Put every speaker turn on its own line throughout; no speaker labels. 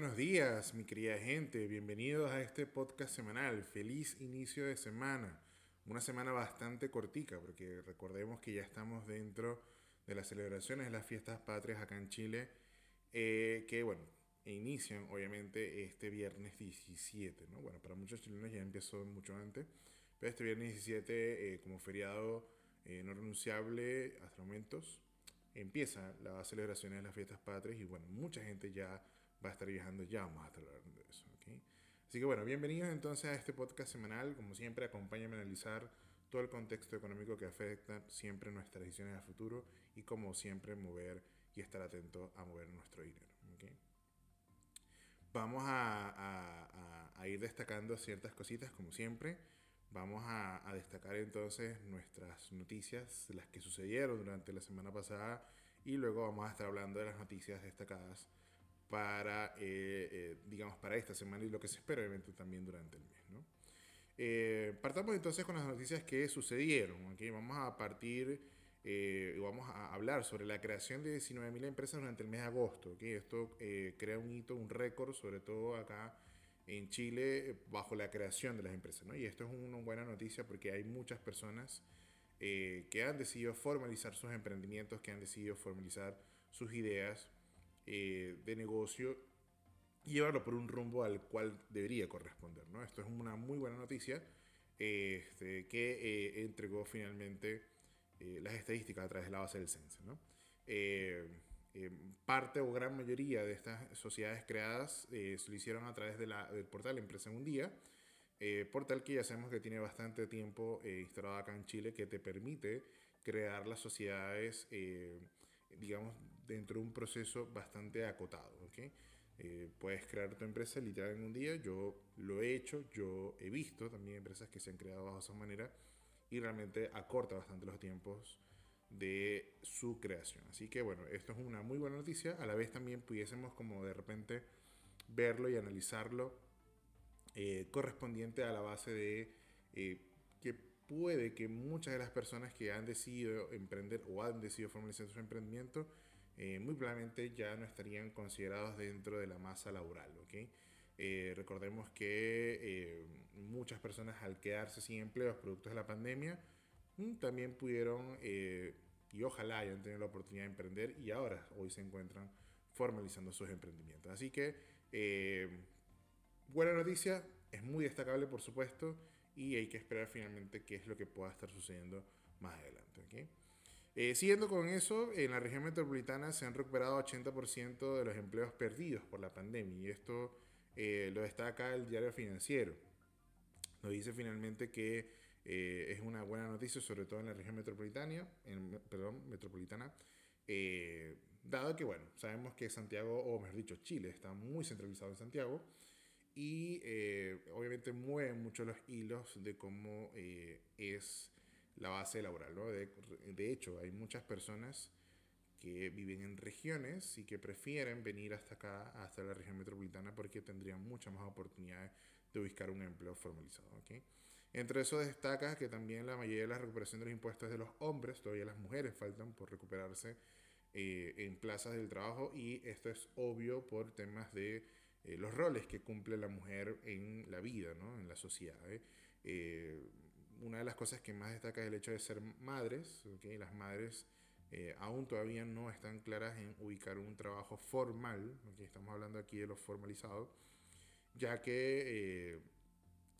buenos días, mi querida gente. Bienvenidos a este podcast semanal. Feliz inicio de semana. Una semana bastante cortica, porque recordemos que ya estamos dentro de las celebraciones de las fiestas patrias acá en Chile, eh, que bueno, inician obviamente este viernes 17, ¿no? Bueno, para muchos chilenos ya empezó mucho antes, pero este viernes 17 eh, como feriado eh, no renunciable hasta momentos empieza las celebraciones de las fiestas patrias y bueno, mucha gente ya va a estar viajando, ya vamos a estar hablando de eso, ¿ok? Así que bueno, bienvenidos entonces a este podcast semanal, como siempre acompáñame a analizar todo el contexto económico que afecta siempre nuestras decisiones a futuro y como siempre mover y estar atento a mover nuestro dinero, ¿ok? Vamos a, a, ir destacando ciertas cositas como siempre. Vamos a, destacar entonces nuestras noticias, las que sucedieron durante la semana pasada y luego vamos a estar hablando de las noticias destacadas para, eh, eh, digamos, para esta semana y lo que se espera obviamente también durante el mes. ¿no? Eh, partamos entonces con las noticias que sucedieron. ¿okay? Vamos a partir y vamos a hablar sobre la creación de 19.000 empresas durante el mes de agosto. ¿okay? Esto crea un hito, un récord, sobre todo acá en Chile, bajo la creación de las empresas. ¿no? Y esto es una buena noticia porque hay muchas personas que han decidido formalizar sus emprendimientos, que han decidido formalizar sus ideas eh, de negocio y llevarlo por un rumbo al cual debería corresponder. ¿no? Esto es una muy buena noticia este, que eh, entregó finalmente eh, las estadísticas a través de la base del censo. ¿no? parte o gran mayoría de estas sociedades creadas se lo hicieron a través del portal Empresa un día, portal que ya sabemos que tiene bastante tiempo instalado acá en Chile, que te permite crear las sociedades digamos, dentro de un proceso bastante acotado. ¿okay? Eh, puedes crear tu empresa literal en un día. Yo lo he hecho, yo he visto también empresas que se han creado bajo esa manera y realmente acorta bastante los tiempos de su creación. Así que bueno, esto es una muy buena noticia. A la vez también pudiésemos como de repente verlo y analizarlo eh, correspondiente a la base de eh, que puede que muchas de las personas que han decidido emprender o han decidido formalizar su emprendimiento, eh, muy probablemente ya no estarían considerados dentro de la masa laboral. ¿okay? Eh, recordemos que eh, muchas personas al quedarse sin empleos producto de la pandemia, mm, también pudieron y ojalá hayan tenido la oportunidad de emprender y ahora hoy se encuentran formalizando sus emprendimientos. Así que buena noticia, es muy destacable por supuesto y hay que esperar finalmente qué es lo que pueda estar sucediendo más adelante. Eh, siguiendo con eso, en la región metropolitana se han recuperado 80% de los empleos perdidos por la pandemia y esto eh, lo destaca el diario financiero. Nos dice finalmente que eh, es una buena noticia, sobre todo en la región metropolitana, en, perdón, metropolitana dado que, bueno, sabemos que Santiago, o mejor dicho, Chile está muy centralizado en Santiago, y eh, obviamente mueven mucho los hilos de cómo eh, es la base laboral. ¿no? De, de, hecho, hay muchas personas que viven en regiones y que prefieren venir hasta acá, hasta la región metropolitana, porque tendrían muchas más oportunidades de buscar un empleo formalizado. ¿okay? Entre eso destaca que también la mayoría de la recuperación de los impuestos de los hombres, todavía las mujeres faltan por recuperarse eh, en plazas del trabajo y esto es obvio por temas de eh, los roles que cumple la mujer en la vida, ¿no? en la sociedad. ¿eh? Eh, una de las cosas que más destaca es el hecho de ser madres. ¿okay? Las madres aún todavía no están claras en ubicar un trabajo formal, ¿okay? estamos hablando aquí de lo formalizado, ya que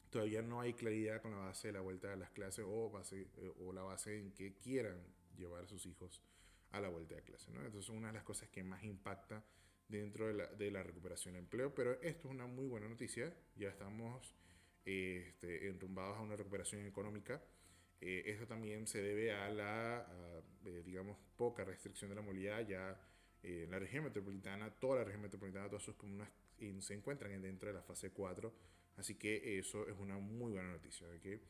todavía no hay claridad con la base de la vuelta a las clases o, base, o la base en que quieran llevar a sus hijos a la vuelta de clase. ¿no? Entonces una de las cosas que más impacta dentro de la, de la recuperación de empleo. Pero esto es una muy buena noticia. Ya estamos este, a una recuperación económica. Eh, esto también se debe a la, eh, digamos, poca restricción de la movilidad. Ya eh, en la región metropolitana, toda la región metropolitana, todas sus comunas se encuentran dentro de la fase 4. Así que eso es una muy buena noticia. que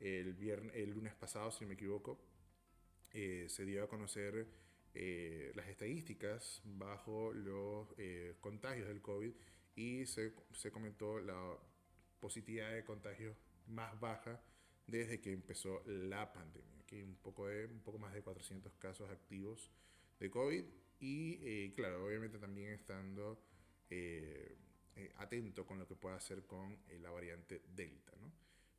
el, viernes, el lunes pasado, si no me equivoco, se dio a conocer eh, las estadísticas bajo los eh, contagios del COVID y se, se, comentó la positividad de contagios más baja desde que empezó la pandemia. Aquí un poco, de, un poco más de 400 casos activos de COVID y eh, claro, obviamente también estando atento con lo que pueda hacer con la variante Delta. ¿no?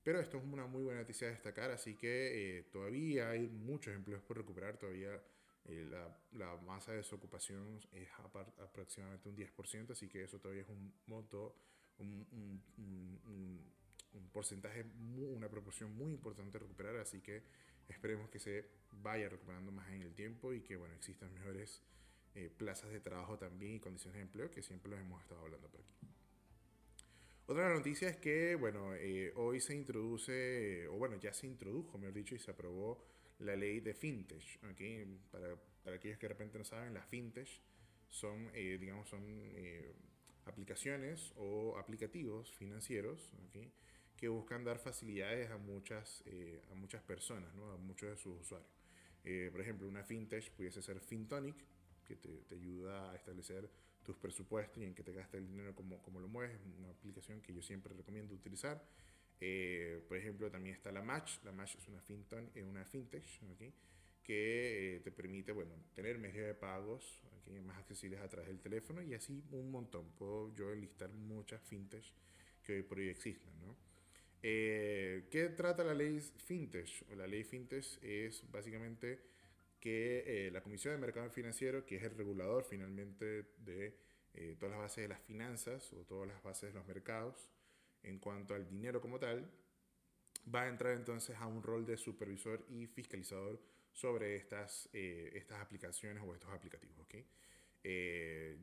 Pero esto es una muy buena noticia a destacar, así que todavía hay muchos empleos por recuperar, todavía la, la, masa de desocupación es aproximadamente un 10%, así que eso todavía es un monto, un, un, un, porcentaje, una proporción muy importante de recuperar, así que esperemos que se vaya recuperando más en el tiempo y que bueno, existan mejores eh, plazas de trabajo también y condiciones de empleo, que siempre los hemos estado hablando por aquí. Otra noticia es que, bueno, eh, hoy se introduce, o bueno, ya se introdujo, mejor dicho, y se aprobó la ley de fintech. ¿okay? Para, para, aquellos que de repente no saben, las fintech son, eh, digamos, son aplicaciones o aplicativos financieros ¿okay? que buscan dar facilidades a muchas, eh, a muchas personas, ¿no? a muchos de sus usuarios. Eh, por ejemplo, una fintech pudiese ser FinTonic, que te, te, ayuda a establecer tus presupuestos y en que te gasta el dinero como, como lo mueves, una aplicación que yo siempre recomiendo utilizar. Eh, por ejemplo, también está la Match. La Match es una, finton, una fintech que te permite bueno, tener medios de pagos más accesibles a través del teléfono y así un montón. Puedo yo enlistar muchas fintech que hoy por hoy existen. ¿no? Eh, ¿Qué trata la ley FinTech? La ley FinTech es básicamente que eh, la Comisión de Mercado Financiero, que es el regulador finalmente de eh, todas las bases de las finanzas o todas las bases de los mercados en cuanto al dinero como tal, va a entrar entonces a un rol de supervisor y fiscalizador sobre estas, estas aplicaciones o estos aplicativos. ¿okay?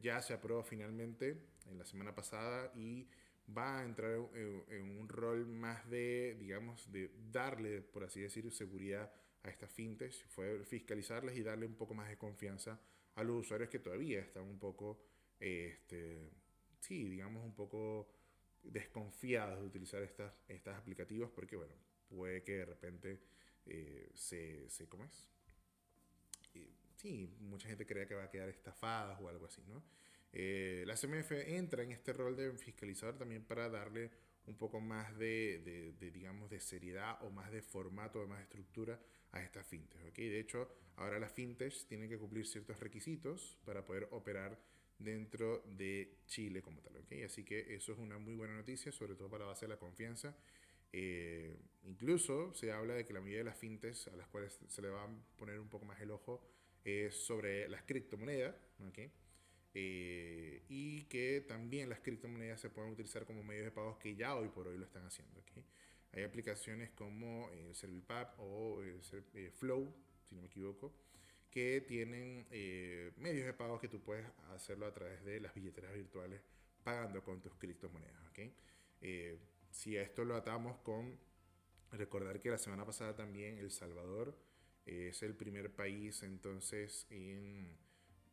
ya se aprobó finalmente en la semana pasada y va a entrar en, un rol más de, digamos, de darle, por así decir, seguridad a estas fintech, fue fiscalizarles y darle un poco más de confianza a los usuarios que todavía están un poco, este, sí, digamos, un poco desconfiados de utilizar estas, estas aplicativos porque, bueno, puede que de repente eh, se, se, ¿cómo es? sí, mucha gente crea que va a quedar estafada o algo así, ¿no? Eh, la CMF entra en este rol de fiscalizador también para darle un poco más de, de, digamos, de seriedad o más de formato, de más estructura a estas fintechs. ¿okay? De hecho, ahora las fintechs tienen que cumplir ciertos requisitos para poder operar dentro de Chile como tal. ¿okay? Así que eso es una muy buena noticia, sobre todo para base de la confianza. Eh, incluso se habla de que la mayoría de las fintechs a las cuales se le va a poner un poco más el ojo es sobre las criptomonedas. ¿okay? Eh, y que también las criptomonedas se pueden utilizar como medios de pagos que ya hoy por hoy lo están haciendo. Hay aplicaciones como el Servipap o el eh, Flow, si no me equivoco, que tienen eh, medios de pagos que tú puedes hacerlo a través de las billeteras virtuales pagando con tus criptomonedas. Si a esto lo atamos con recordar que la semana pasada también El Salvador es el primer país entonces en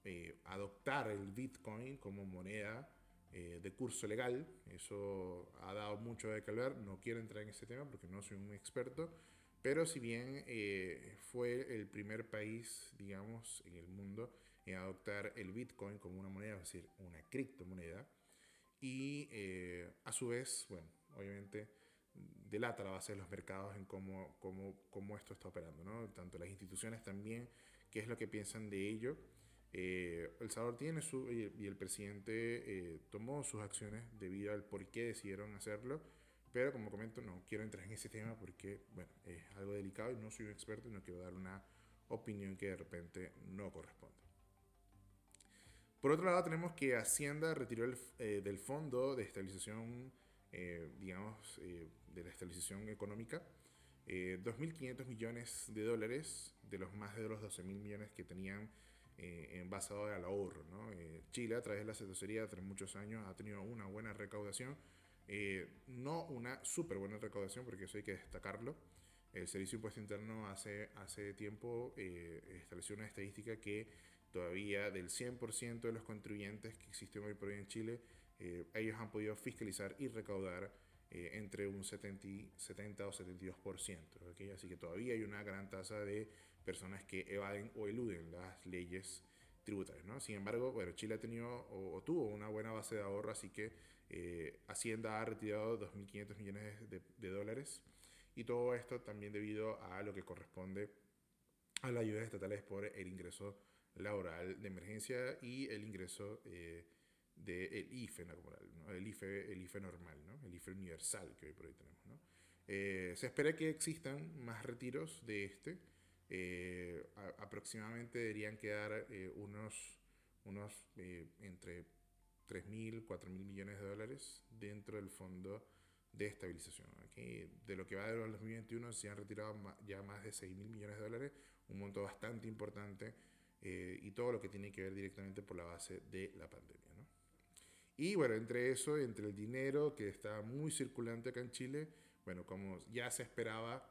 eh, adoptar el Bitcoin como moneda eh, de curso legal. Eso ha dado mucho de que hablar. No quiero entrar en ese tema porque no soy un experto. Pero si bien eh, fue el primer país, digamos, en el mundo en adoptar el Bitcoin como una moneda, es decir, una criptomoneda, y a su vez, bueno, obviamente delata la base de los mercados en cómo, cómo, cómo esto está operando, ¿no? Tanto las instituciones también, qué es lo que piensan de ello eh, el Salvador tiene su, y, el presidente eh, tomó sus acciones debido al por qué decidieron hacerlo, pero como comento, no quiero entrar en ese tema porque, bueno, es algo delicado y no soy un experto y no quiero dar una opinión que de repente no corresponde. Por otro lado, tenemos que Hacienda retiró el, eh, del Fondo de Estabilización, digamos, de la estabilización económica, 2.500 millones de dólares de los más de los 12.000 millones que tenían eh, en basado al ahorro. ¿no? Eh, Chile, a través de la asesoría, tras muchos años, ha tenido una buena recaudación. Eh, no una súper buena recaudación, porque eso hay que destacarlo. El Servicio de Impuesto Interno hace, hace tiempo estableció una estadística que todavía del 100% de los contribuyentes que existen hoy por hoy en Chile, ellos han podido fiscalizar y recaudar entre un 70, 70 o 72%. ¿okay? Así que todavía hay una gran tasa de personas que evaden o eluden las leyes tributarias. ¿no? Sin embargo, bueno, Chile ha tenido o, tuvo una buena base de ahorro, así que eh, Hacienda ha retirado 2.500 millones de, dólares y todo esto también debido a lo que corresponde a las ayudas estatales por el ingreso laboral de emergencia y el ingreso eh, del IFE laboral, ¿no? el IFE, el IFE normal, ¿no? el IFE universal que hoy por hoy tenemos. ¿no? Eh, se espera que existan más retiros de este. Eh, aproximadamente deberían quedar eh, unos, unos entre 3.000, 4.000 millones de dólares dentro del fondo de estabilización. De lo que va de 2021 se han retirado ya más de 6.000 millones de dólares, un monto bastante importante y todo lo que tiene que ver directamente por la base de la pandemia. Y bueno, entre eso, entre el dinero que está muy circulante acá en Chile, bueno, como ya se esperaba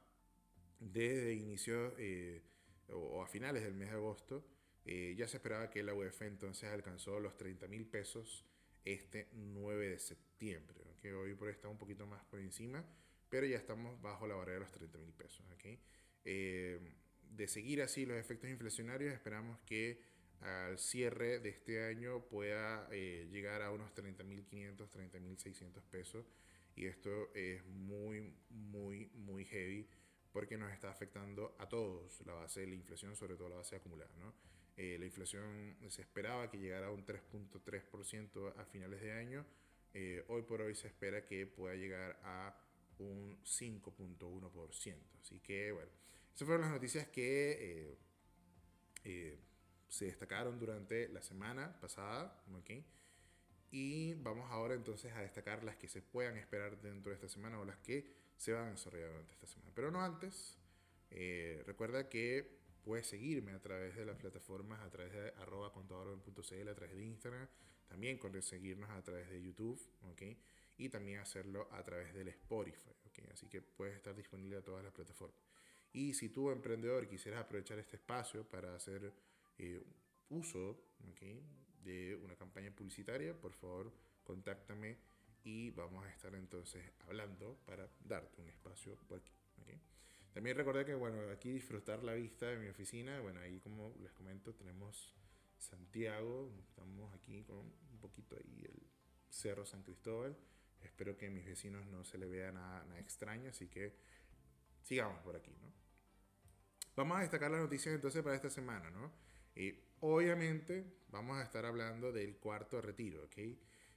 desde inicio eh, o, a finales del mes de agosto, eh, ya se esperaba que la UEF entonces alcanzó los 30 mil pesos este 9 de septiembre, que hoy por hoy está un poquito más por encima, pero ya estamos bajo la barrera de los 30 mil pesos. Eh, de seguir así los efectos inflacionarios, esperamos que al cierre de este año pueda llegar a unos 30.500, 30.600 pesos y esto es muy, muy, muy heavy porque nos está afectando a todos la base de la inflación, sobre todo la base acumulada. ¿no? Eh, la inflación se esperaba que llegara a un 3.3% a finales de año. Eh, hoy por hoy se espera que pueda llegar a un 5.1%. Así que, bueno, esas fueron las noticias que eh, se destacaron durante la semana pasada. ¿okay? Y vamos ahora entonces a destacar las que se puedan esperar dentro de esta semana o las que se van a desarrollar durante esta semana. Pero no antes, eh, recuerda que puedes seguirme a través de las plataformas, a través de arroba a través de Instagram, también seguirnos a través de YouTube, ¿ok? Y también hacerlo a través del Spotify, ¿ok? Así que puedes estar disponible a todas las plataformas. Y si tú, emprendedor, quisieras aprovechar este espacio para hacer eh, uso ¿okay? de una campaña publicitaria, por favor, contáctame y vamos a estar entonces hablando para darte un espacio por aquí. También recordé que, bueno, aquí disfrutar la vista de mi oficina, bueno, ahí como les comento, tenemos Santiago, estamos aquí con un poquito ahí el Cerro San Cristóbal. Espero que a mis vecinos no se le vea nada, nada extraño, así que sigamos por aquí, ¿no? Vamos a destacar las noticias entonces para esta semana, ¿no? Y obviamente vamos a estar hablando del cuarto retiro, ¿ok?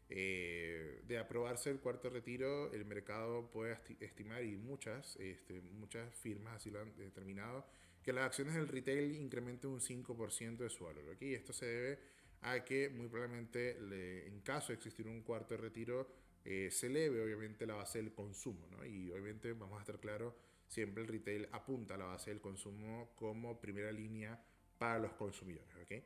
Eh, de aprobarse el cuarto retiro, el mercado puede estimar, y muchas, este, muchas firmas así lo han determinado, que las acciones del retail incrementen un 5% de su valor. Y esto se debe a que muy probablemente en caso de existir un cuarto retiro, eh, se eleve obviamente la base del consumo. ¿no? Y obviamente vamos a estar claros, siempre el retail apunta a la base del consumo como primera línea para los consumidores. ¿okay?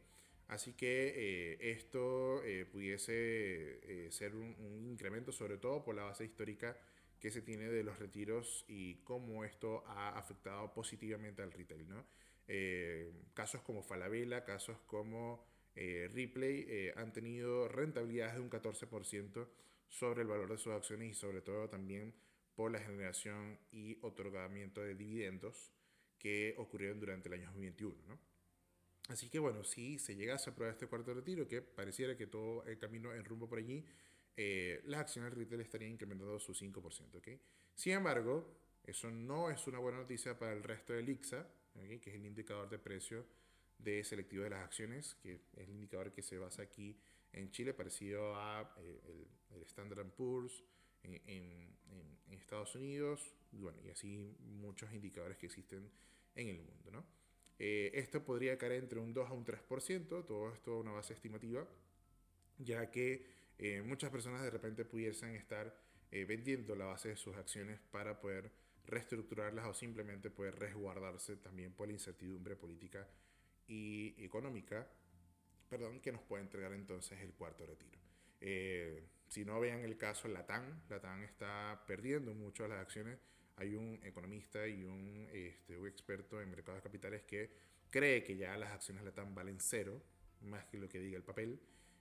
Así que eh, esto eh, pudiese eh, ser un, incremento, sobre todo por la base histórica que se tiene de los retiros y cómo esto ha afectado positivamente al retail. ¿no? casos como Falabella, casos como Ripley han tenido rentabilidades de un 14% sobre el valor de sus acciones y sobre todo también por la generación y otorgamiento de dividendos que ocurrieron durante el año 2021. ¿no? Así que bueno, si se llegase a aprobar este cuarto retiro, que pareciera que todo el camino en rumbo por allí, eh, las acciones retail estarían incrementando su 5%. ¿okay? Sin embargo, eso no es una buena noticia para el resto del IXA, que es el indicador de precio de selectivo de las acciones, que es el indicador que se basa aquí en Chile, parecido a eh, el, Standard Poor's en, en, Estados Unidos, y, bueno, y así muchos indicadores que existen en el mundo. ¿no? Eh, esto podría caer entre un 2 a un 3%, todo esto es una base estimativa, ya que eh, muchas personas de repente pudiesen estar eh, vendiendo la base de sus acciones para poder reestructurarlas o simplemente poder resguardarse también por la incertidumbre política y económica perdón, que nos puede entregar entonces el cuarto retiro. si no vean el caso Latam, Latam está perdiendo mucho las acciones hay un economista y un, este, un experto en mercados capitales que cree que ya las acciones Latam valen cero, más que lo que diga el papel.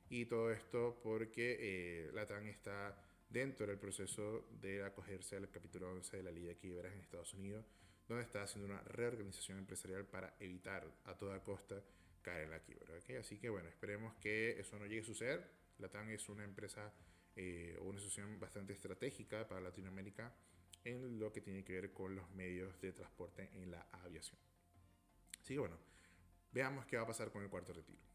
Y todo esto porque eh, Latam está dentro del proceso de acogerse al capítulo 11 de la ley de quiebras en Estados Unidos, donde está haciendo una reorganización empresarial para evitar a toda costa caer en la quiebra. Así que bueno, esperemos que eso no llegue a suceder. Latam es una empresa eh, o una asociación bastante estratégica para Latinoamérica en lo que tiene que ver con los medios de transporte en la aviación. Así que bueno, veamos qué va a pasar con el cuarto retiro.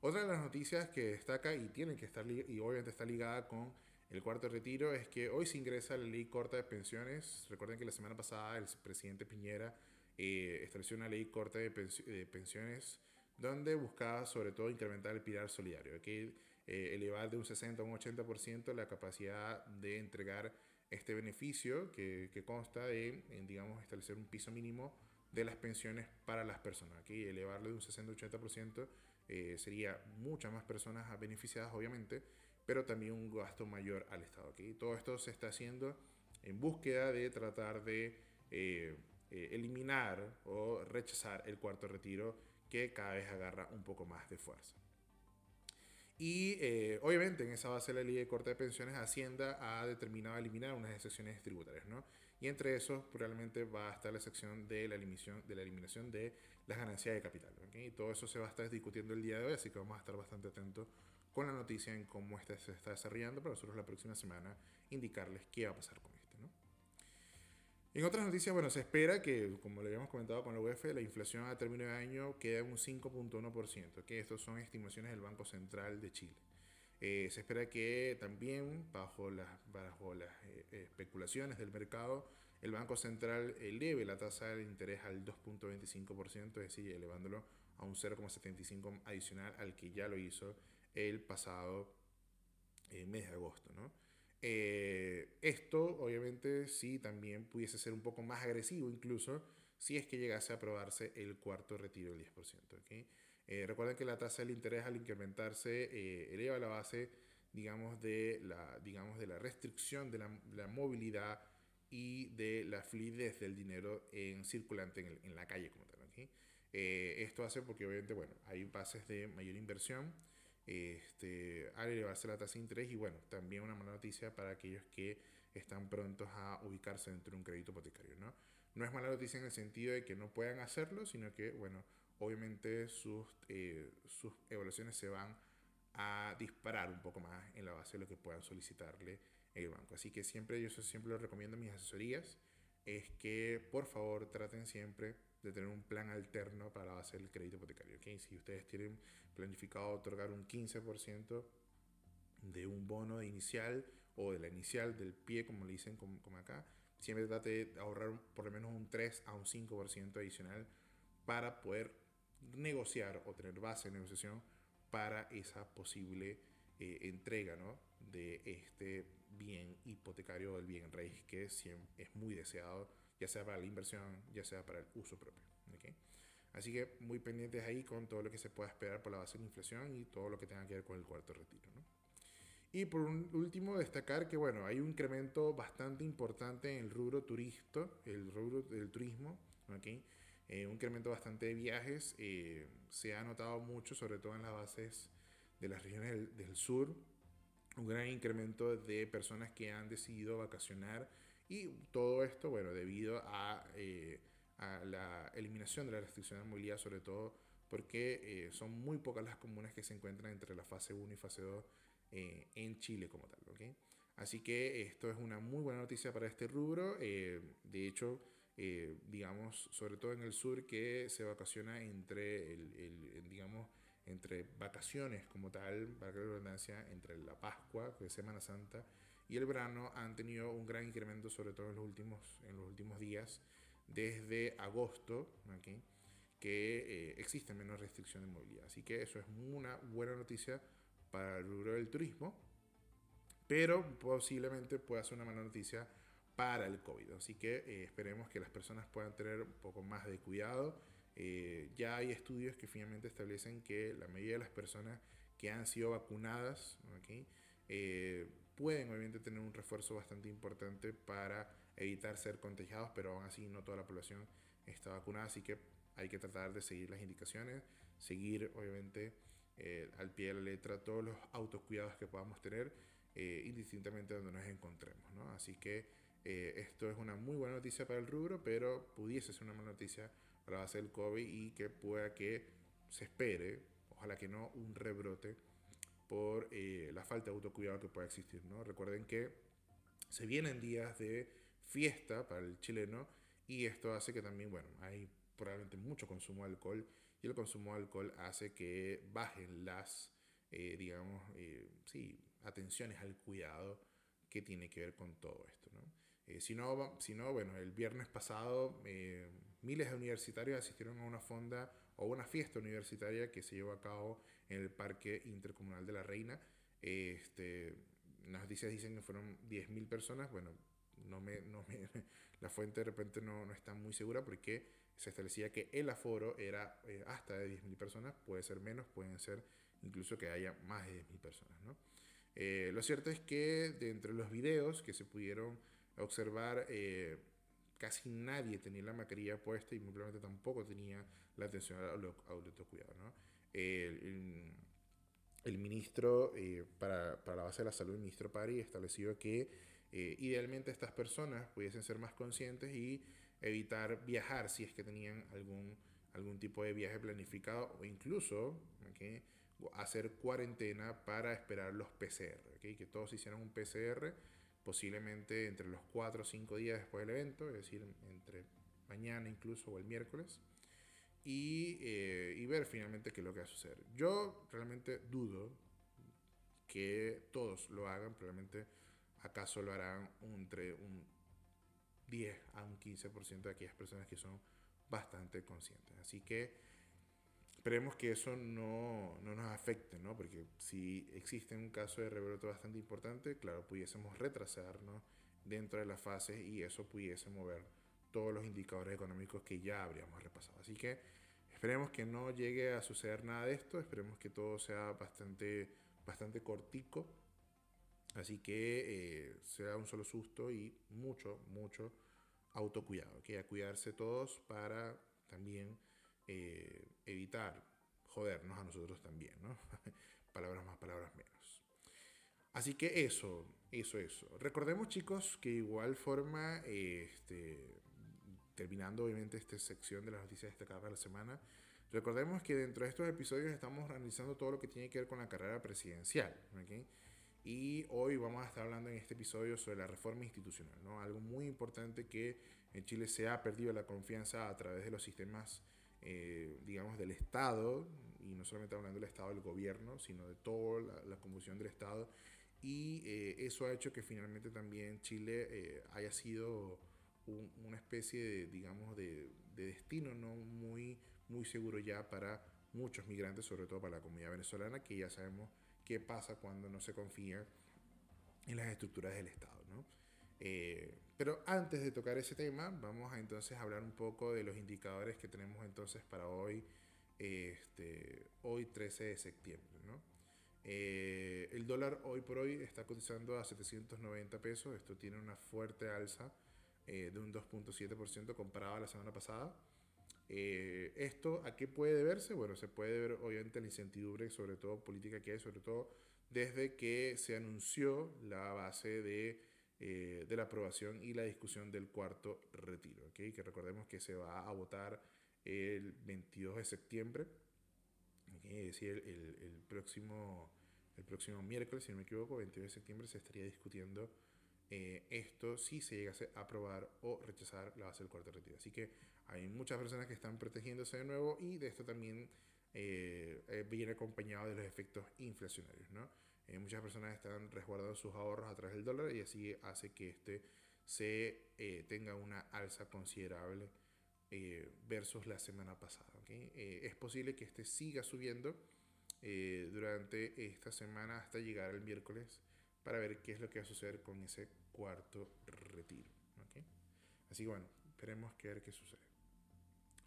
Otra de las noticias que destaca y tiene que estar y obviamente está ligada con El cuarto retiro es que hoy se ingresa la ley corta de pensiones. Recuerden que la semana pasada el presidente Piñera eh, estableció una ley corta de, pensiones donde buscaba sobre todo incrementar el pilar solidario, que eh, elevar de un 60 a un 80% la capacidad de entregar este beneficio que, que consta de, digamos, establecer un piso mínimo de las pensiones para las personas. Aquí elevarlo de un 60 a 80% eh, sería muchas más personas beneficiadas, obviamente, pero también un gasto mayor al Estado. Todo esto se está haciendo en búsqueda de tratar de eh, eh, eliminar o rechazar el cuarto retiro que cada vez agarra un poco más de fuerza. Y obviamente en esa base de la ley de corte de pensiones, Hacienda ha determinado eliminar unas excepciones tributarias, ¿no? Y entre esos probablemente va a estar la sección de la eliminación de, la eliminación de las ganancias de capital. Y todo eso se va a estar discutiendo el día de hoy, así que vamos a estar bastante atentos con la noticia en cómo este se está desarrollando para nosotros la próxima semana indicarles qué va a pasar con. En otras noticias, bueno, se espera que, como le habíamos comentado con la UEF, la inflación a término de año quede en un 5.1%, que estos son estimaciones del Banco Central de Chile. Eh, se espera que también, bajo las, bajo las eh, especulaciones del mercado, el Banco Central eleve la tasa de interés al 2.25%, es decir, elevándolo a un 0.75 adicional al que ya lo hizo el pasado eh, mes de agosto. ¿no? Esto, obviamente, sí también pudiese ser un poco más agresivo, incluso si es que llegase a aprobarse el cuarto retiro del 10%. ¿okay? Eh, recuerden que la tasa del interés al incrementarse eh, eleva la base, digamos, de la, digamos, de la restricción de la, movilidad y de la fluidez del dinero en circulante en, la calle como tal. Eh, esto hace porque obviamente, bueno, hay bases de mayor inversión este, al elevarse la tasa de interés y bueno, también una mala noticia para aquellos que están prontos a ubicarse dentro de un crédito hipotecario, ¿no? No es mala noticia en el sentido de que no puedan hacerlo, sino que, bueno, obviamente sus, eh, sus evaluaciones se van a disparar un poco más en la base de lo que puedan solicitarle el banco. Así que siempre, yo siempre lo recomiendo en mis asesorías, es que por favor traten siempre de tener un plan alterno para hacer el crédito hipotecario. ¿okay? Si ustedes tienen planificado otorgar un 15% de un bono inicial o de la inicial del pie, como le dicen como, como acá, siempre trate de ahorrar por lo menos un 3 a un 5% adicional para poder negociar o tener base de negociación para esa posible eh, entrega ¿no? de este bien hipotecario o del bien raíz que es muy deseado, ya sea para la inversión, ya sea para el uso propio. Así que muy pendientes ahí con todo lo que se pueda esperar por la base de la inflación y todo lo que tenga que ver con el cuarto retiro. ¿no? Y por último, destacar que bueno, hay un incremento bastante importante en el rubro turista, el rubro del turismo, ¿okay? Eh, un incremento bastante de viajes. Eh, se ha notado mucho, sobre todo en las bases de las regiones del, sur, un gran incremento de personas que han decidido vacacionar y todo esto, bueno, debido a, eh, a la eliminación de la restricción de movilidad, sobre todo porque son muy pocas las comunas que se encuentran entre la fase 1 y fase 2 en Chile como tal. Así que esto es una muy buena noticia para este rubro. de hecho, eh, digamos, sobre todo en el sur, que se vacaciona entre, el, digamos, entre vacaciones como tal, para la redundancia, entre la Pascua, que es Semana Santa, y el verano, han tenido un gran incremento, sobre todo en los últimos, en los últimos días, desde agosto, que eh, existe menos restricción de movilidad. Así que eso es una buena noticia para el rubro del turismo, pero posiblemente pueda ser una mala noticia para el COVID. Así que eh, esperemos que las personas puedan tener un poco más de cuidado. Eh, ya hay estudios que finalmente establecen que la mayoría de las personas que han sido vacunadas eh, pueden obviamente tener un refuerzo bastante importante para evitar ser contagiados, pero aún así no toda la población está vacunada, así que hay que tratar de seguir las indicaciones, seguir obviamente al pie de la letra todos los autocuidados que podamos tener, indistintamente donde nos encontremos. ¿no? Así que eh, esto es una muy buena noticia para el rubro, pero pudiese ser una mala noticia para la base del COVID y que pueda que se espere, ojalá que no, un rebrote por eh, la falta de autocuidado que pueda existir. ¿no? Recuerden que se vienen días de fiesta para el chileno y esto hace que también, bueno, hay probablemente mucho consumo de alcohol y el consumo de alcohol hace que bajen las, eh, digamos, sí, atenciones al cuidado que tiene que ver con todo esto. ¿no? Eh, si, no, si no, bueno, el viernes pasado eh, miles de universitarios asistieron a una fonda o una fiesta universitaria que se llevó a cabo en el Parque Intercomunal de la Reina. Este, las noticias dicen que fueron 10.000 personas. Bueno, no me, no me, la fuente de repente no, no, está muy segura porque se establecía que el aforo era eh, hasta de 10.000 personas, puede ser menos, pueden ser incluso que haya más de 10.000 personas. ¿no? Eh, lo cierto es que de entre los videos que se pudieron observar, eh, casi nadie tenía la mascarilla puesta y probablemente tampoco tenía la atención al autocuidado. ¿no? El, el, ministro para, para, la base de la salud, el ministro Pari, estableció que idealmente estas personas pudiesen ser más conscientes y evitar viajar si es que tenían algún, algún tipo de viaje planificado o incluso hacer cuarentena para esperar los PCR, que todos hicieran un PCR posiblemente entre los 4 o 5 días después del evento, es decir, entre mañana incluso o el miércoles, y, eh, y ver finalmente qué es lo que va a suceder. Yo realmente dudo que todos lo hagan, probablemente acaso lo harán entre un 10 a un 15% de aquellas personas que son bastante conscientes. Así que esperemos que eso no, no, nos afecte, ¿no? Porque si existe un caso de rebrote bastante importante, claro, pudiésemos retrasarnos dentro de las fases y eso pudiese mover todos los indicadores económicos que ya habríamos repasado. Así que esperemos que no llegue a suceder nada de esto, esperemos que todo sea bastante, bastante cortico Así que eh, un solo susto y mucho, mucho autocuidado, que a cuidarse todos para también eh, evitar jodernos a nosotros también, ¿no? palabras más, palabras menos. Así que eso, eso, eso. Recordemos chicos que igual forma, este, terminando obviamente esta sección de las noticias destacadas de la semana, recordemos que dentro de estos episodios estamos analizando todo lo que tiene que ver con la carrera presidencial. ¿okay? Y hoy vamos a estar hablando en este episodio sobre la reforma institucional, ¿no? algo muy importante que en Chile se ha perdido la confianza a través de los sistemas, eh, digamos, del Estado, y no solamente hablando del Estado del gobierno, sino de toda la, la del Estado. Y eh, eso ha hecho que finalmente también Chile eh, haya sido una especie de, digamos, de, de, destino no muy, muy seguro ya para muchos migrantes, sobre todo para la comunidad venezolana, que ya sabemos qué pasa cuando no se confía en las estructuras del Estado. ¿no? Eh, pero antes de tocar ese tema, vamos a entonces hablar un poco de los indicadores que tenemos entonces para hoy, este, hoy 13 de septiembre. ¿no? Eh, el dólar hoy por hoy está cotizando a 790 pesos, esto tiene una fuerte alza eh, de un 2.7% comparado a la semana pasada. Eh, ¿Esto a qué puede deberse? Bueno, se puede ver obviamente la incertidumbre, sobre todo política que hay, sobre todo desde que se anunció la base de, eh, de la aprobación y la discusión del cuarto retiro, ¿okay? que recordemos que se va a votar el 22 de septiembre, es decir, el, el, próximo, el próximo miércoles, si no me equivoco, 22 de septiembre, se estaría discutiendo eh, esto si se llegase a aprobar o rechazar la base del cuarto retiro. Así que hay muchas personas que están protegiéndose de nuevo y de esto también eh, eh, viene acompañado de los efectos inflacionarios. ¿no? Eh, muchas personas están resguardando sus ahorros a través del dólar y así hace que este se tenga una alza considerable versus la semana pasada. es posible que este siga subiendo durante esta semana hasta llegar al miércoles para ver qué es lo que va a suceder con ese cuarto retiro. ¿okay? Así que bueno, esperemos que ver qué sucede.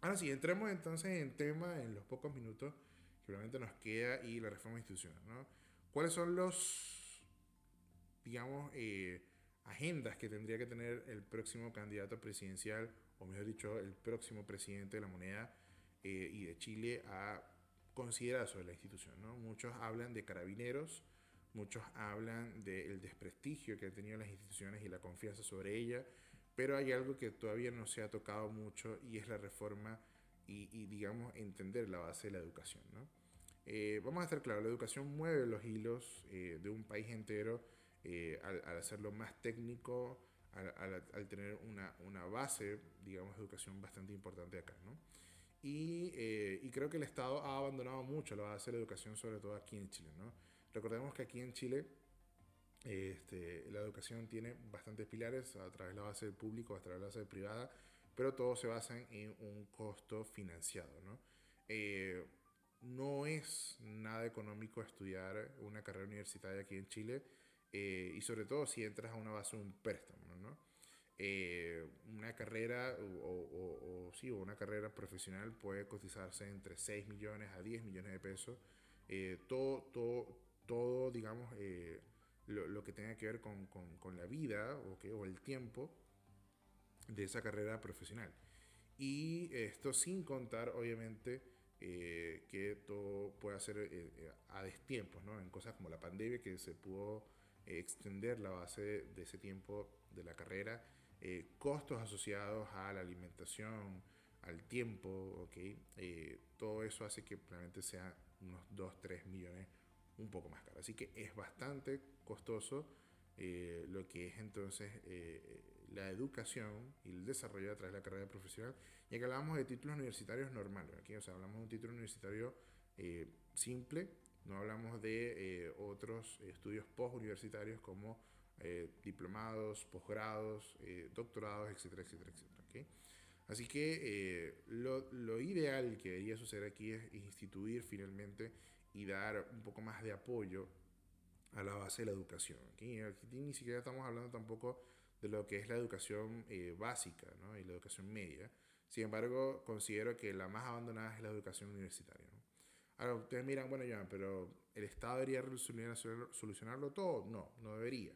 Ahora sí, entremos entonces en tema en los pocos minutos que realmente nos queda y la reforma institucional. ¿no? ¿Cuáles son los, digamos, eh, agendas que tendría que tener el próximo candidato presidencial, o mejor dicho, el próximo presidente de la moneda eh, y de Chile a considerar sobre la institución? ¿no? Muchos hablan de carabineros, muchos hablan del desprestigio que han tenido las instituciones y la confianza sobre ellas pero hay algo que todavía no se ha tocado mucho y es la reforma y, digamos, entender la base de la educación. ¿no? Eh, vamos a estar claros, la educación mueve los hilos eh, de un país entero eh, al, hacerlo más técnico, al, al, tener una, una, base, digamos, de educación bastante importante acá. ¿no? Y, y, creo que el Estado ha abandonado mucho la base de la educación, sobre todo aquí en Chile. ¿no? Recordemos que aquí en Chile Este, la educación tiene bastantes pilares a través de la base del público, a través de la base privada, pero todo se basa en un costo financiado. ¿no? Eh, no es nada económico estudiar una carrera universitaria aquí en Chile eh, y sobre todo si entras a una base de un préstamo. ¿no? Eh, una carrera o, o, sí, una carrera profesional puede cotizarse entre 6 millones a 10 millones de pesos. todo, todo, todo, digamos, lo, lo, que tenga que ver con, con, con la vida o, o el tiempo de esa carrera profesional. Y esto sin contar, obviamente, eh, que todo puede ser eh, eh, a destiempos, ¿no? En cosas como la pandemia, que se pudo extender la base de ese tiempo de la carrera, costos asociados a la alimentación, al tiempo, ¿ok? todo eso hace que realmente sea unos 2, 3 millones un poco más caro. Así que es bastante costoso lo que es entonces la educación y el desarrollo a través de la carrera profesional, ya que hablamos de títulos universitarios normales, aquí, o sea, hablamos de un título universitario eh, simple, no hablamos de eh, otros estudios postuniversitarios como eh, diplomados, posgrados, doctorados, etcétera, etcétera, etcétera. Así que lo, lo, ideal que debería suceder aquí es instituir finalmente y dar un poco más de apoyo a la base de la educación. Aquí, aquí ni siquiera estamos hablando tampoco de lo que es la educación eh, básica ¿no? y la educación media. Sin embargo, considero que la más abandonada es la educación universitaria. ¿no? Ahora, ustedes miran, bueno, ya, pero ¿el Estado debería solucionarlo todo? No, no debería.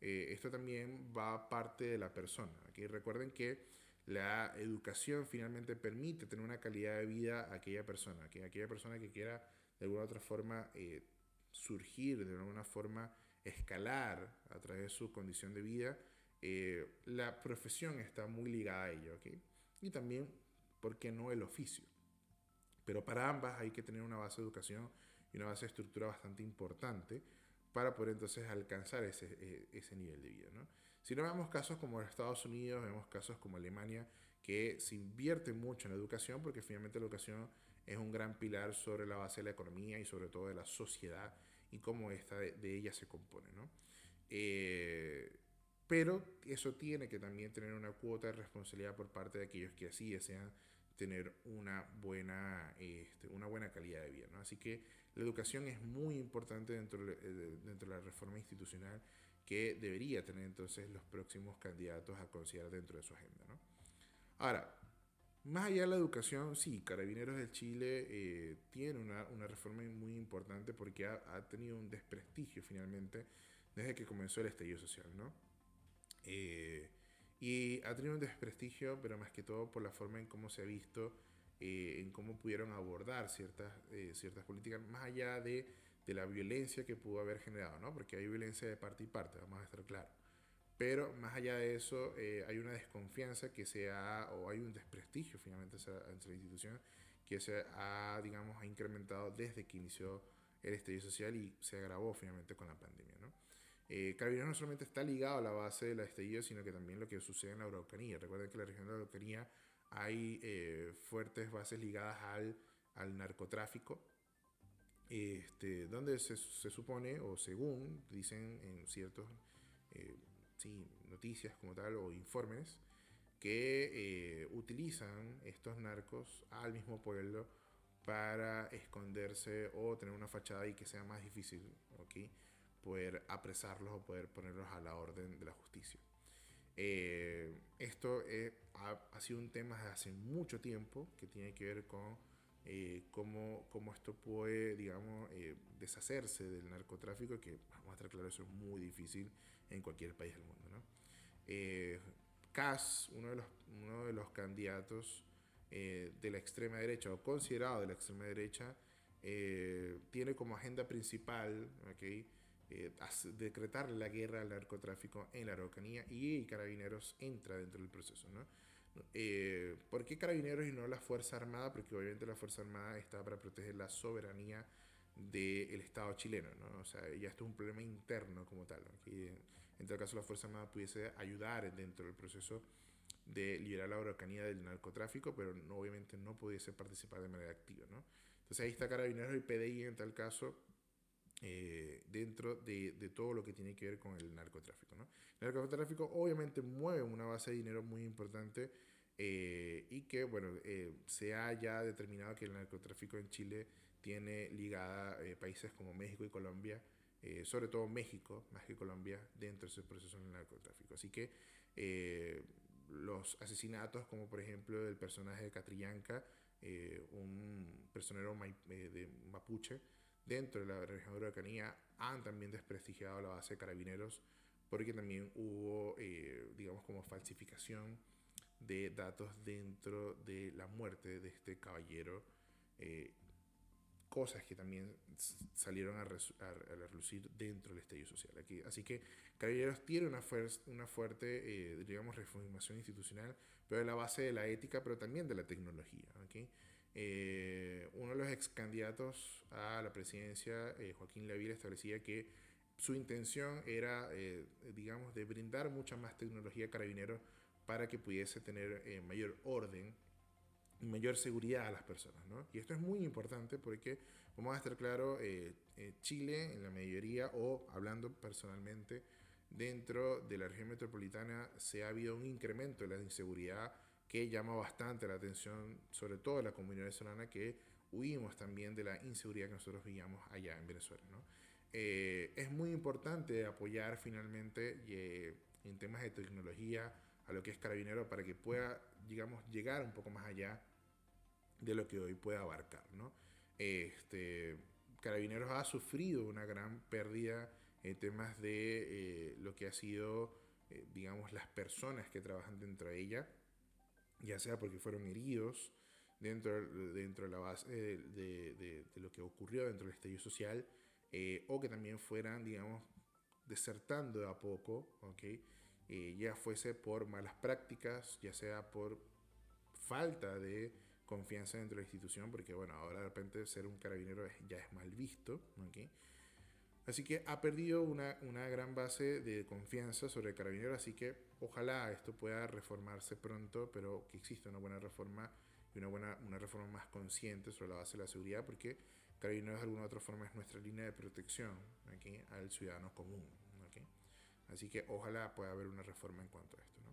Eh, esto también va parte de la persona. Aquí recuerden que la educación finalmente permite tener una calidad de vida a aquella persona, que aquella persona que quiera de alguna otra forma eh, surgir, de alguna forma escalar a través de su condición de vida, eh, la profesión está muy ligada a ello, ¿ok? Y también, ¿por qué no el oficio? Pero para ambas hay que tener una base de educación y una base de estructura bastante importante para poder entonces alcanzar ese, eh, ese nivel de vida, ¿no? Si no vemos casos como Estados Unidos, vemos casos como Alemania, que se invierte mucho en la educación porque finalmente la educación es un gran pilar sobre la base de la economía y sobre todo de la sociedad y cómo esta de, de ella se compone, ¿no? Eh, pero eso tiene que también tener una cuota de responsabilidad por parte de aquellos que así desean tener una buena, este, una buena calidad de vida. ¿no? Así que la educación es muy importante dentro de, dentro de la reforma institucional que debería tener entonces los próximos candidatos a considerar dentro de su agenda. ¿no? Ahora, más allá de la educación, sí, Carabineros de Chile eh, tiene una, una, reforma muy importante porque ha, ha, tenido un desprestigio finalmente desde que comenzó el estallido social, ¿no? Eh, y ha tenido un desprestigio, pero más que todo por la forma en cómo se ha visto, eh, en cómo pudieron abordar ciertas, eh, ciertas políticas, más allá de, de, la violencia que pudo haber generado, ¿no? Porque hay violencia de parte y parte, vamos a estar claros. Pero más allá de eso, hay una desconfianza que se ha, o hay un desprestigio finalmente entre la institución que se ha, digamos, ha incrementado desde que inició el estallido social y se agravó finalmente con la pandemia, ¿no? Eh, Carabineros no solamente está ligado a la base de la estallido, sino que también lo que sucede en la Araucanía. Recuerden que en la región de la Araucanía hay eh, fuertes bases ligadas al, al narcotráfico, este, donde se, se, supone, o según dicen en ciertos eh, sí, noticias como tal o informes, que eh, utilizan estos narcos al mismo pueblo para esconderse o tener una fachada y que sea más difícil, ¿ok? poder apresarlos o poder ponerlos a la orden de la justicia. Eh, esto eh, ha, sido un tema desde hace mucho tiempo que tiene que ver con eh, cómo, cómo, esto puede, digamos, deshacerse del narcotráfico, que vamos a estar claros, eso es muy difícil en cualquier país del mundo. ¿no? Kass, uno de los, uno de los candidatos de la extrema derecha, o considerado de la extrema derecha, tiene como agenda principal, ¿okay? eh, decretar la guerra al narcotráfico en la Araucanía y Carabineros entra dentro del proceso. ¿no? Eh, ¿Por qué Carabineros y no la Fuerza Armada? Porque obviamente la Fuerza Armada está para proteger la soberanía del Estado chileno, ¿no? O sea, ya esto es un problema interno como tal. Aquí, en tal caso, la Fuerza Armada pudiese ayudar dentro del proceso de liberar la Araucanía del narcotráfico, pero no, obviamente no pudiese participar de manera activa, ¿no? Entonces ahí está Carabineros y PDI en tal caso eh, dentro de, de, todo lo que tiene que ver con el narcotráfico. ¿no? El narcotráfico obviamente mueve una base de dinero muy importante eh, y que bueno, eh, se ha ya determinado que el narcotráfico en Chile tiene ligada países como México y Colombia, sobre todo México más que Colombia, dentro de ese proceso del narcotráfico. Así que los asesinatos como por ejemplo el personaje de Catrillanca, un personero de mapuche, dentro de la región de Araucanía han también desprestigiado la base de carabineros porque también hubo, eh, digamos, como falsificación de datos dentro de la muerte de este caballero, eh, cosas que también salieron a, relucir dentro del estallido social. Aquí. Así que Carabineros tiene una, una fuerte, eh, digamos, reformación institucional, pero de la base de la ética, pero también de la tecnología. ¿okay? Eh, uno de los ex candidatos a la presidencia, eh, Joaquín Lavilla, establecía que su intención era, eh, digamos, de brindar mucha más tecnología a carabineros para que pudiese tener mayor orden y mayor seguridad a las personas. ¿no? Y esto es muy importante porque, vamos a estar claro, Chile en la mayoría, o hablando personalmente, dentro de la región metropolitana se ha habido un incremento de la inseguridad que llama bastante la atención, sobre todo de la comunidad venezolana, que huimos también de la inseguridad que nosotros vivíamos allá en Venezuela. ¿no? Eh, es muy importante apoyar finalmente eh, en temas de tecnología a lo que es Carabinero para que pueda, digamos, llegar un poco más allá de lo que hoy puede abarcar. ¿no? Este, Carabineros ha sufrido una gran pérdida en temas de eh, lo que ha sido, digamos, las personas que trabajan dentro de ella ya sea porque fueron heridos dentro, dentro de la base de, de, lo que ocurrió dentro del estallido social, eh, o que también fueran, digamos, desertando de a poco, ¿okay? Eh, ya fuese por malas prácticas, ya sea por falta de confianza dentro de la institución, porque bueno, ahora de repente ser un carabinero ya es mal visto, ¿okay? Así que ha perdido una, una gran base de confianza sobre el carabinero, así que ojalá esto pueda reformarse pronto, pero que exista una buena reforma y una, buena, una reforma más consciente sobre la base de la seguridad, porque Carabineros de alguna u otra forma es nuestra línea de protección aquí al ciudadano común. Así que ojalá pueda haber una reforma en cuanto a esto. ¿no?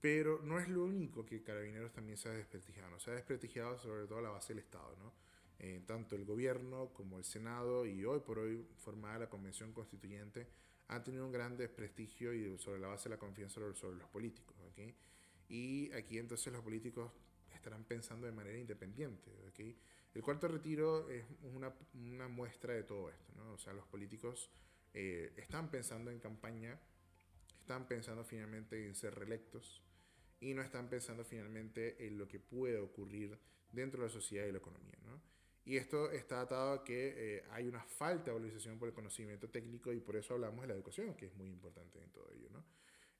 Pero no es lo único que Carabineros también se ha desprestigiado, se ha desprestigiado sobre todo la base del Estado. ¿no? Eh, tanto el gobierno como el Senado y hoy por hoy formada la Convención Constituyente han tenido un gran desprestigio y sobre la base de la confianza sobre, los políticos. ¿okay? Y aquí entonces los políticos estarán pensando de manera independiente. ¿okay? El cuarto retiro es una, una, muestra de todo esto. ¿no? O sea, los políticos eh, están pensando en campaña, están pensando finalmente en ser reelectos y no están pensando finalmente en lo que puede ocurrir dentro de la sociedad y la economía. ¿no? Y esto está atado a que eh, hay una falta de valorización por el conocimiento técnico y por eso hablamos de la educación, que es muy importante en todo ello. ¿no?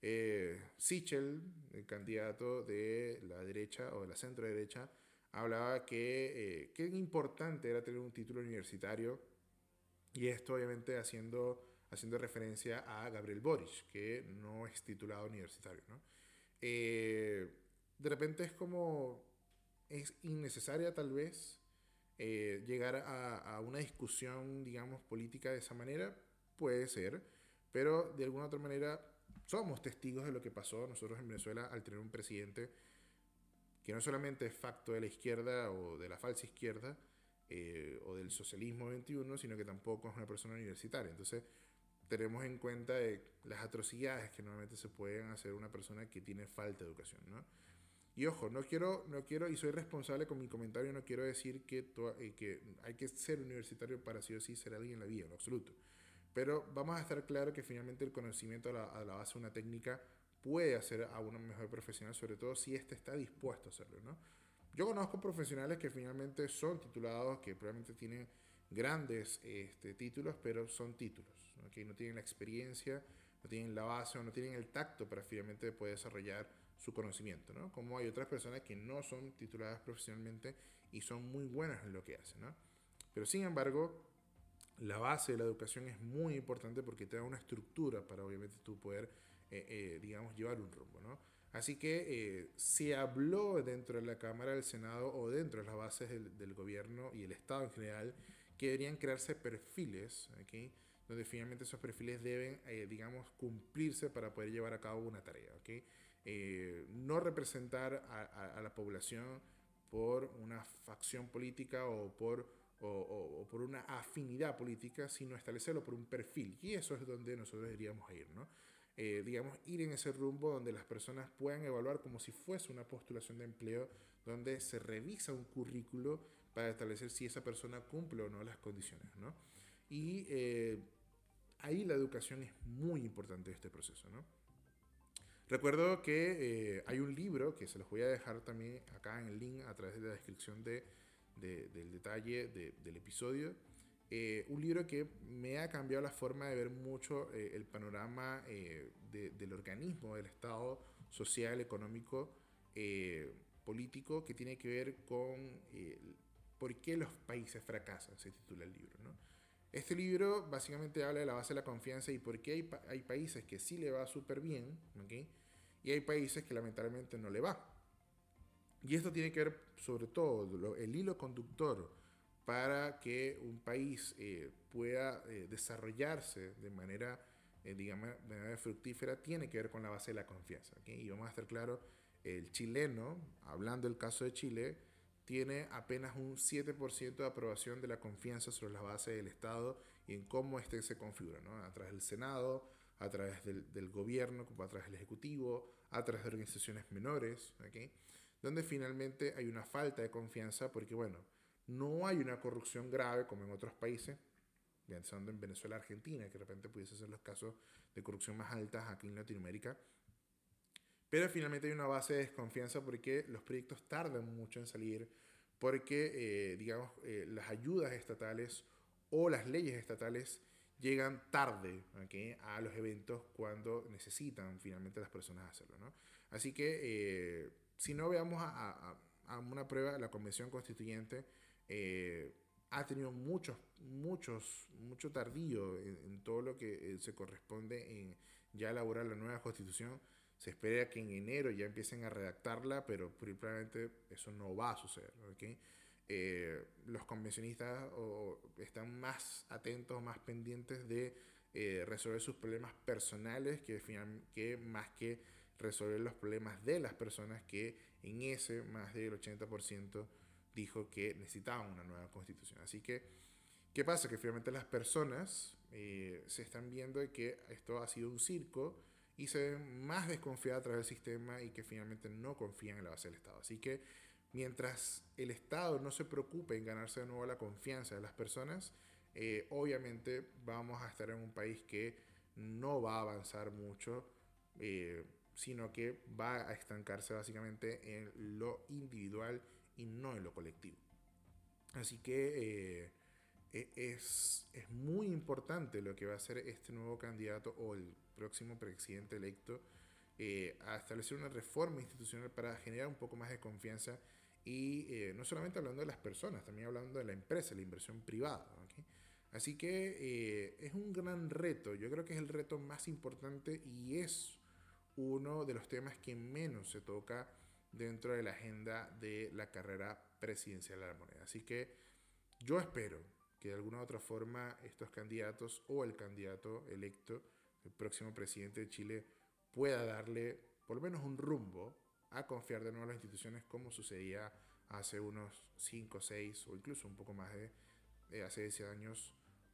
Eh, Sichel, el candidato de la derecha o de la centro derecha, hablaba que eh, qué importante era tener un título universitario y esto obviamente haciendo, haciendo referencia a Gabriel Boric, que no es titulado universitario. ¿no? Eh, de repente es como, es innecesaria tal vez eh, llegar a, una discusión, digamos, política de esa manera, puede ser, pero de alguna otra manera somos testigos de lo que pasó nosotros en Venezuela al tener un presidente que no solamente es facto de la izquierda o de la falsa izquierda eh, o del socialismo 21, sino que tampoco es una persona universitaria. Entonces, tenemos en cuenta las atrocidades que normalmente se pueden hacer una persona que tiene falta de educación, ¿no? Y ojo, no quiero, no quiero, y soy responsable con mi comentario, no quiero decir que, eh, hay que ser universitario para sí o sí ser alguien en la vida, en absoluto. Pero vamos a estar claro que finalmente el conocimiento a la, base de una técnica puede hacer a uno mejor profesional, sobre todo si éste está dispuesto a hacerlo, ¿no? Yo conozco profesionales que finalmente son titulados, que probablemente tienen grandes este, títulos, pero son títulos, que no tienen la experiencia, no tienen la base o no tienen el tacto para finalmente poder desarrollar su conocimiento, ¿no? Como hay otras personas que no son tituladas profesionalmente y son muy buenas en lo que hacen, ¿no? Pero sin embargo, la base de la educación es muy importante porque te da una estructura para obviamente tú poder, eh, eh, digamos, llevar un rumbo, ¿no? Así que eh, se habló dentro de la Cámara del Senado o dentro de las bases del, del, gobierno y el Estado en general que deberían crearse perfiles, ¿okay? donde finalmente esos perfiles deben, eh, digamos, cumplirse para poder llevar a cabo una tarea. ¿okay? Eh, no representar a, a, la población por una facción política o por, o, o, por una afinidad política, sino establecerlo por un perfil. Y eso es donde nosotros deberíamos ir, ¿no? Eh, digamos, ir en ese rumbo donde las personas puedan evaluar como si fuese una postulación de empleo, donde se revisa un currículo para establecer si esa persona cumple o no las condiciones, ¿no? Y eh, ahí la educación es muy importante en este proceso, ¿no? Recuerdo que eh, hay un libro que se los voy a dejar también acá en el link a través de la descripción de, del detalle del episodio. Eh, un libro que me ha cambiado la forma de ver mucho eh, el panorama del organismo, del Estado social, económico, político, que tiene que ver con por qué los países fracasan, se titula el libro. ¿no? Este libro básicamente habla de la base de la confianza y por qué hay, hay países que sí le va súper bien, ¿okay? y hay países que lamentablemente no le va. Y esto tiene que ver sobre todo el hilo conductor para que un país eh, pueda eh, desarrollarse de manera, eh, digamos, de manera fructífera, tiene que ver con la base de la confianza. ¿okay? Y vamos a estar claros, el chileno, hablando del caso de Chile, tiene apenas un 7% de aprobación de la confianza sobre la base del Estado y en cómo éste se configura, ¿no? a través del Senado, a través del, del, gobierno, a través del Ejecutivo, a través de organizaciones menores, ¿okay? donde finalmente hay una falta de confianza porque, bueno, no hay una corrupción grave como en otros países, pensando en Venezuela, Argentina, que de repente pudiese ser los casos de corrupción más altas aquí en Latinoamérica, pero finalmente hay una base de desconfianza porque los proyectos tardan mucho en salir, porque, eh, digamos, eh, las ayudas estatales o las leyes estatales llegan tarde a los eventos cuando necesitan finalmente las personas hacerlo. ¿no? Así que, eh, si no veamos a, a, una prueba, la Convención Constituyente ha tenido muchos, muchos, mucho tardío en, en todo lo que se corresponde en ya elaborar la nueva Constitución se espera que en enero ya empiecen a redactarla, pero probablemente eso no va a suceder. Eh, los convencionistas están más atentos, más pendientes de eh, resolver sus problemas personales que, que más que resolver los problemas de las personas que en ese más del 80% dijo que necesitaban una nueva constitución. Así que, ¿qué pasa? Que finalmente las personas eh, se están viendo que esto ha sido un circo y se ven más desconfiadas a través del sistema y que finalmente no confían en la base del Estado. Así que mientras el Estado no se preocupe en ganarse de nuevo la confianza de las personas, eh, obviamente vamos a estar en un país que no va a avanzar mucho, eh, sino que va a estancarse básicamente en lo individual y no en lo colectivo. Así que eh, e-, es, es muy importante lo que va a hacer este nuevo candidato o el próximo presidente electo eh, a establecer una reforma institucional para generar un poco más de confianza y eh, no solamente hablando de las personas, también hablando de la empresa, la inversión privada. Así que eh, es un gran reto, yo creo que es el reto más importante y es uno de los temas que menos se toca dentro de la agenda de la carrera presidencial de la moneda. Así que yo espero que de alguna u otra forma estos candidatos o el candidato electo el próximo presidente de Chile pueda darle por lo menos un rumbo a confiar de nuevo en las instituciones como sucedía hace unos 5, 6 o incluso un poco más de, hace 10 años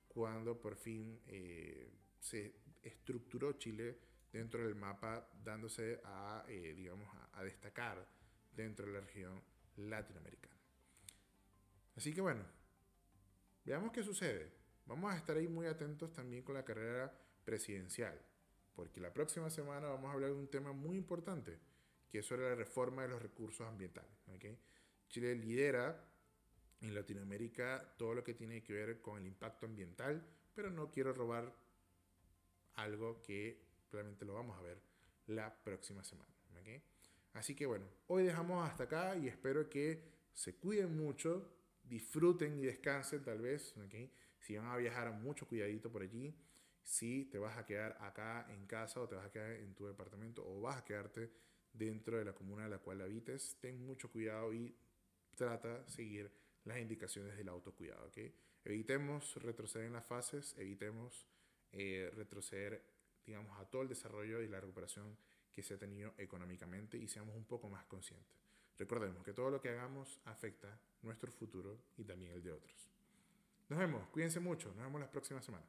cuando por fin eh, se estructuró Chile dentro del mapa dándose a, eh, digamos, a, destacar dentro de la región latinoamericana. Así que bueno, veamos qué sucede. Vamos a estar ahí muy atentos también con la carrera presidencial, porque la próxima semana vamos a hablar de un tema muy importante, que es sobre la reforma de los recursos ambientales. Chile lidera en Latinoamérica todo lo que tiene que ver con el impacto ambiental, pero no quiero robar algo que probablemente lo vamos a ver la próxima semana. Así que bueno, hoy dejamos hasta acá y espero que se cuiden mucho, disfruten y descansen tal vez. Si van a viajar, mucho cuidadito por allí si te vas a quedar acá en casa o te vas a quedar en tu departamento o vas a quedarte dentro de la comuna en la cual habites, ten mucho cuidado y trata de seguir las indicaciones del autocuidado. ¿okay? Evitemos retroceder en las fases, evitemos eh, retroceder, digamos, a todo el desarrollo y la recuperación que se ha tenido económicamente y seamos un poco más conscientes. Recordemos que todo lo que hagamos afecta nuestro futuro y también el de otros. Nos vemos, cuídense mucho, nos vemos la próxima semana.